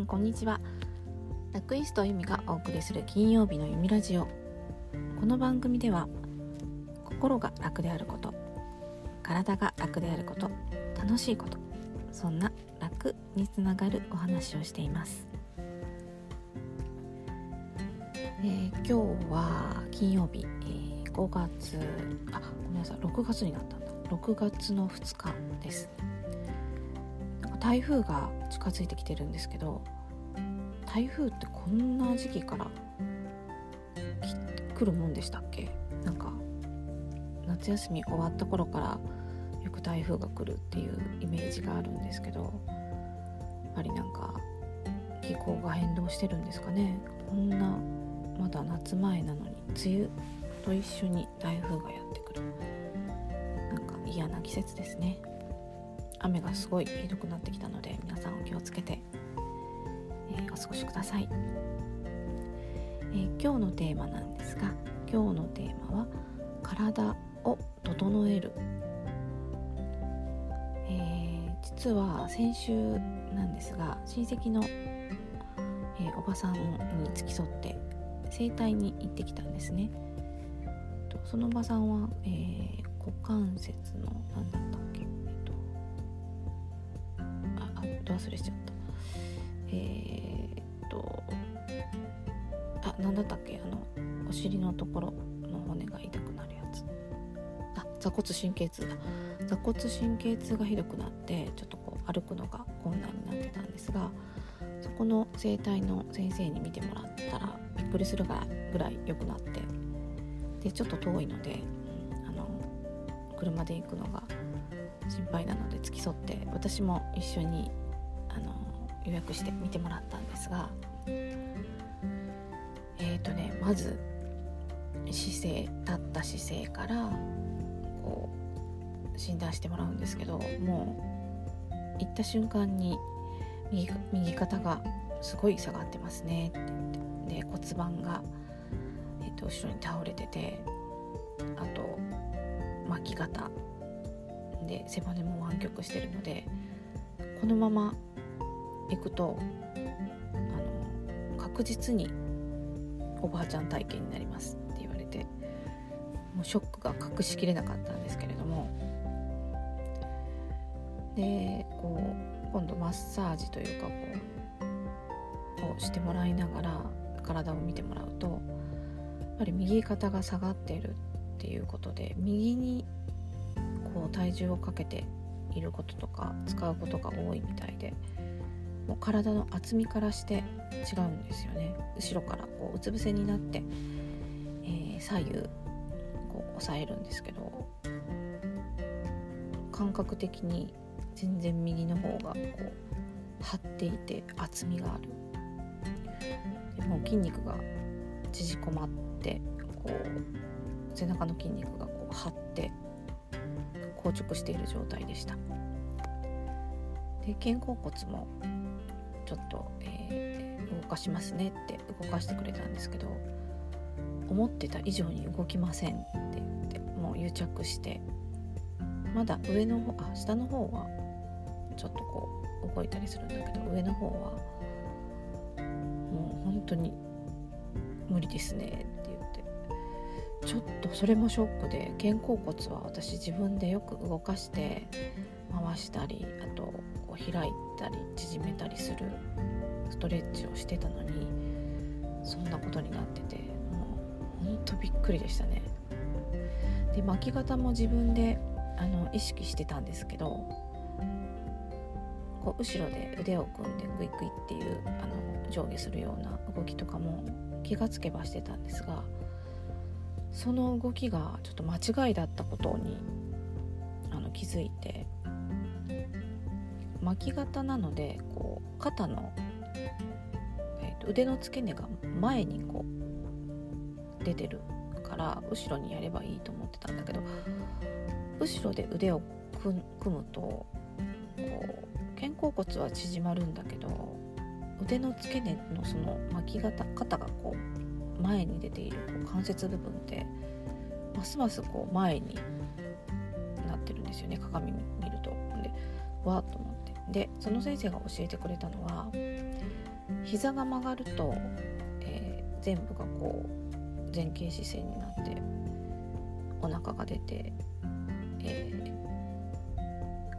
んこんにちは。ラクイスト由美がお送りする金曜日の弓ラジオ。この番組では心が楽であること体が楽であること楽しいことそんな楽につながるお話をしています、えー、今日は金曜日、えー、5月あごめんなさい。6月になったんだ。6月の2日です台風が近づいてきてるんですけど台風ってこんな時期から来るもんでしたっけ？なんか夏休み終わった頃からよく台風が来るっていうイメージがあるんですけどやっぱりなんか気候が変動してるんですかね？こんなまだ夏前なのに梅雨と一緒に台風がやってくる。なんか嫌な季節ですね。雨がすごいひどくなってきたので皆さんお気をつけて、えー、お過ごしください、えー、今日のテーマなんですが今日のテーマは体を整える、えー、実は先週なんですが親戚の、えおばさんに付き添って整体に行ってきたんですね。そのおばさんは、え股関節の何だったっけ？と忘れちゃった。えー、っとあ何だったっけ？あのお尻のところの骨が痛くなるやつ。あ座骨神経痛。だ座骨神経痛がひどくなってちょっとこう歩くのが困難になってたんですがそこの整体の先生に見てもらったらびっくりするぐらい良くなってでちょっと遠いのであの車で行くのが心配なので付き添って私も一緒に予約して見てもらったんですがえっ、ー、とねまず姿勢立った姿勢からこう診断してもらうんですけどもう行った瞬間に右右肩がすごい下がってますね。で骨盤が、えーと、と後ろに倒れててあと巻き肩。で背骨も湾曲してるのでこのまま行くとあの確実におばあちゃん体験になりますって言われてもうショックが隠しきれなかったんですけれども。でこう今度マッサージというかこうをしてもらいながら体を見てもらうとやっぱり右肩が下がっているっていうことで右にこう体重をかけていることとか使うことが多いみたいで。もう体の厚みからして違うんですよね。後ろからこううつ伏せになって、えー、左右こう押さえるんですけど感覚的に全然右の方がこう張っていて厚みがある。でもう筋肉が縮こまってこう背中の筋肉がこう張って硬直している状態でした。で肩甲骨もちょっと、えー、動かしますねって動かしてくれたんですけど思ってた以上に動きませんって言ってもう癒着してまだ上の方あ下の方はちょっとこう動いたりするんだけど上の方はもう本当に無理ですねって言ってちょっとそれもショックで肩甲骨は私自分でよく動かして回したりあとこう開いたり縮めたりするストレッチをしてたのにそんなことになっててもうほんとびっくりでしたね。で巻き方も自分であの意識してたんですけどこう後ろで腕を組んでグイグイっていうあの上下するような動きとかも気がつけばしてたんですがその動きがちょっと間違いだったことにあの気づいて巻き型なのでこう肩の、えーと、腕の付け根が前にこう出てるから後ろにやればいいと思ってたんだけど後ろで腕を組むとこう肩甲骨は縮まるんだけど腕の付け根のその巻き型肩がこう前に出ているこう関節部分ってますますこう前になってるんですよね鏡見ると。でわーっと思ってでその先生が教えてくれたのは膝が曲がると、えー、全部がこう前傾姿勢になってお腹が出て、え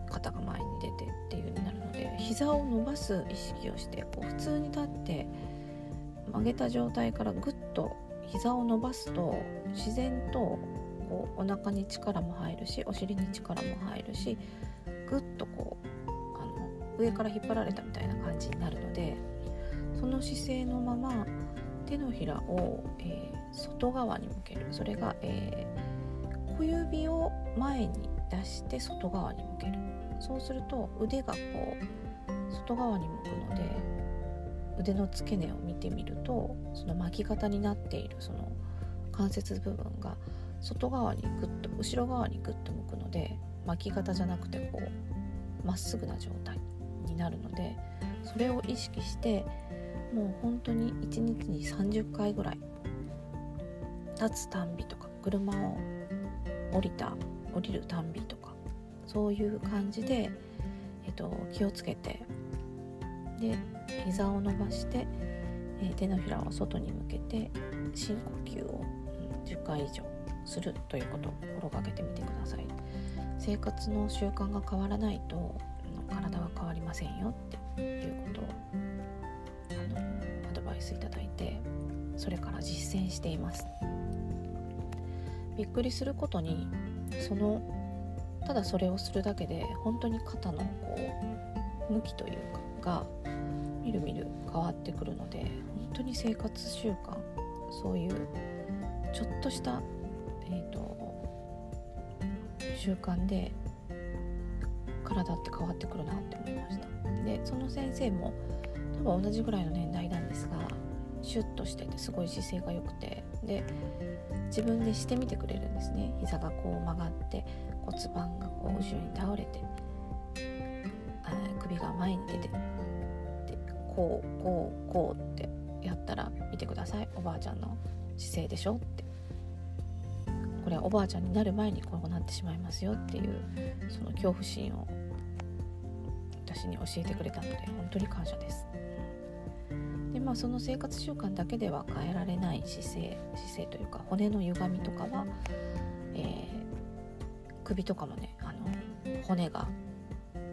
ー、肩が前に出てっていう風になるので膝を伸ばす意識をしてこう普通に立って曲げた状態からぐっと膝を伸ばすと自然とこうお腹に力も入るしお尻に力も入るしぐっとこう上から引っ張られたみたいな感じになるのでその姿勢のまま手のひらを、えー、外側に向ける。それが、えー、小指を前に出して外側に向ける。そうすると腕がこう外側に向くので腕の付け根を見てみるとその巻き方になっているその関節部分が外側にグッと後ろ側にグッと向くので巻き方じゃなくてこうまっすぐな状態。なるのでそれを意識してもう本当に1日に30回ぐらい立つたんびとか車を降りた降りるたんびとかそういう感じで、えっと、気をつけてで膝を伸ばして、えー、手のひらを外に向けて深呼吸を、10回以上するということを心がけてみてください。生活の習慣が変わらないと体わりませんよっていうことをあのアドバイスいただいてそれから実践しています。びっくりすることにそのただそれをするだけで本当に肩のこう向きというかがみるみる変わってくるので本当に生活習慣そういうちょっとした、えーと、習慣で体って変わってくるなって思いました。でその先生も多分同じぐらいの年代なんですがシュッとしててすごい姿勢が良くてで自分でしてみてくれるんですね。膝がこう曲がって骨盤がこう後ろに倒れて首が前に出てこうこうこうってやったら見てください。おばあちゃんの姿勢でしょって。これはおばあちゃんになる前にこうなってしまいますよっていうその恐怖心を私に教えてくれたので本当に感謝です。でまあその生活習慣だけでは変えられない姿勢姿勢というか骨の歪みとかは、えー、首とかもねあの骨が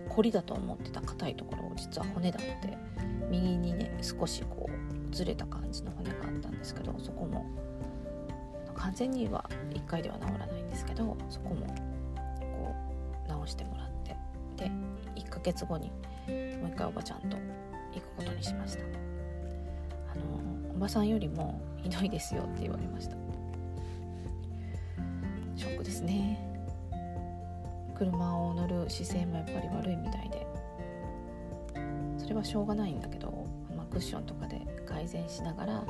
凝りだと思ってた硬いところを実は骨だって右にね少しこうずれた感じの骨があったんですけどそこも完全には1回では治らないんですけどそこもこう直してもらってで1ヶ月後にもう一回おばちゃんと行くことにしました。あのおばさんよりもひどいですよって言われました。ショックですね。車を乗る姿勢もやっぱり悪いみたいで。それはしょうがないんだけど、まあ、クッションとかで改善しながら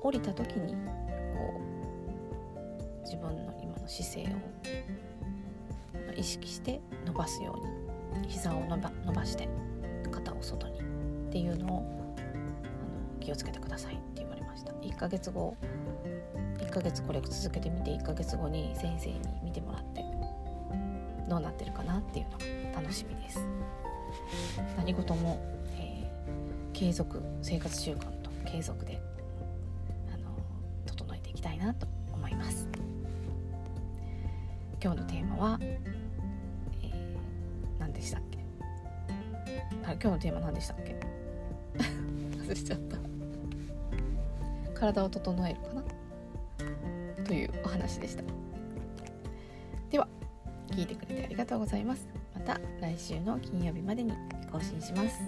降りた時にこう自分の今の姿勢を意識して伸ばすように膝を伸ば伸ばして肩を外にっていうのをあの気をつけてくださいって言われました。1ヶ月後1ヶ月これ続けてみて1ヶ月後に先生に見てもらってどうなってるかなっていうのが楽しみです。何事もえ継続生活習慣と継続であの整えていきたいなと思います。今日のテーマは、でしたっけ？あ今日のテーマ何でしたっけ？忘れちゃった。体を整えるかな？というお話でした。では聞いてくれてありがとうございます。また来週の金曜日までに更新します